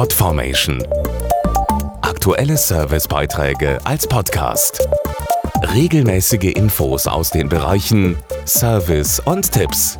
Podformation. Aktuelle Servicebeiträge als Podcast. Regelmäßige Infos aus den Bereichen Service und Tipps.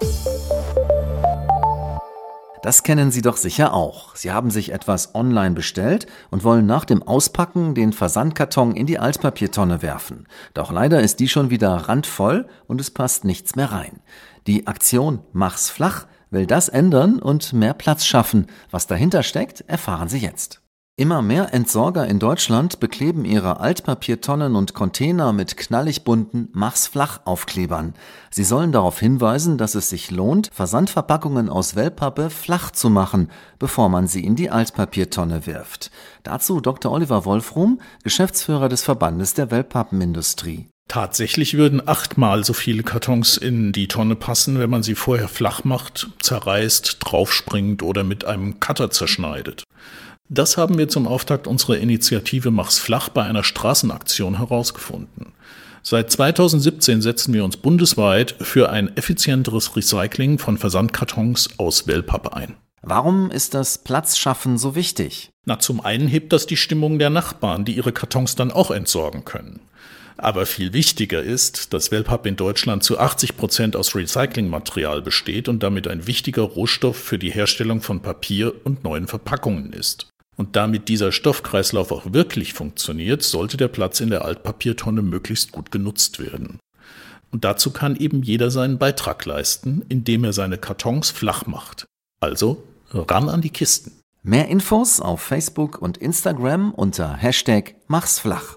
Das kennen Sie doch sicher auch. Sie haben sich etwas online bestellt und wollen nach dem Auspacken den Versandkarton in die Altpapiertonne werfen. Doch leider ist die schon wieder randvoll und es passt nichts mehr rein. Die Aktion Mach's flach will das ändern und mehr Platz schaffen. Was dahinter steckt, erfahren Sie jetzt. Immer mehr Entsorger in Deutschland bekleben ihre Altpapiertonnen und Container mit knallig bunten Mach's flach Aufklebern. Sie sollen darauf hinweisen, dass es sich lohnt, Versandverpackungen aus Wellpappe flach zu machen, bevor man sie in die Altpapiertonne wirft. Dazu Dr. Oliver Wolfrum, Geschäftsführer des Verbandes der Wellpappenindustrie. Tatsächlich würden achtmal so viele Kartons in die Tonne passen, wenn man sie vorher flach macht, zerreißt, draufspringt oder mit einem Cutter zerschneidet. Das haben wir zum Auftakt unserer Initiative Mach's flach bei einer Straßenaktion herausgefunden. Seit 2017 setzen wir uns bundesweit für ein effizienteres Recycling von Versandkartons aus Wellpappe ein. Warum ist das Platzschaffen so wichtig? Na, zum einen hebt das die Stimmung der Nachbarn, die ihre Kartons dann auch entsorgen können. Aber viel wichtiger ist, dass Wellpapp in Deutschland zu 80 Prozent aus Recyclingmaterial besteht und damit ein wichtiger Rohstoff für die Herstellung von Papier und neuen Verpackungen ist. Und damit dieser Stoffkreislauf auch wirklich funktioniert, sollte der Platz in der Altpapiertonne möglichst gut genutzt werden. Und dazu kann eben jeder seinen Beitrag leisten, indem er seine Kartons flach macht. Also ran an die Kisten. Mehr Infos auf Facebook und Instagram unter Hashtag Mach's flach